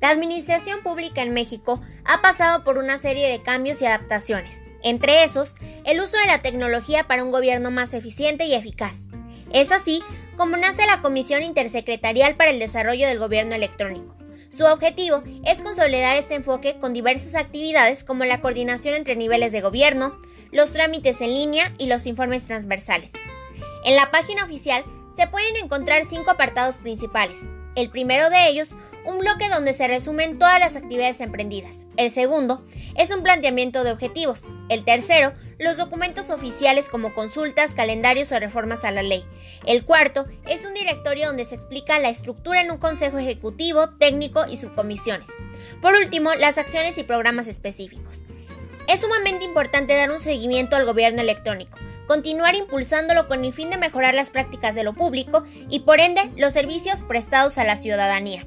La administración pública en México ha pasado por una serie de cambios y adaptaciones, entre esos, el uso de la tecnología para un gobierno más eficiente y eficaz. Es así como nace la Comisión Intersecretarial para el Desarrollo del Gobierno Electrónico. Su objetivo es consolidar este enfoque con diversas actividades como la coordinación entre niveles de gobierno, los trámites en línea y los informes transversales. En la página oficial se pueden encontrar cinco apartados principales. El primero de ellos un bloque donde se resumen todas las actividades emprendidas. El segundo es un planteamiento de objetivos. El tercero, los documentos oficiales como consultas, calendarios o reformas a la ley. El cuarto es un directorio donde se explica la estructura en un consejo ejecutivo, técnico y subcomisiones. Por último, las acciones y programas específicos. Es sumamente importante dar un seguimiento al gobierno electrónico continuar impulsándolo con el fin de mejorar las prácticas de lo público y por ende los servicios prestados a la ciudadanía.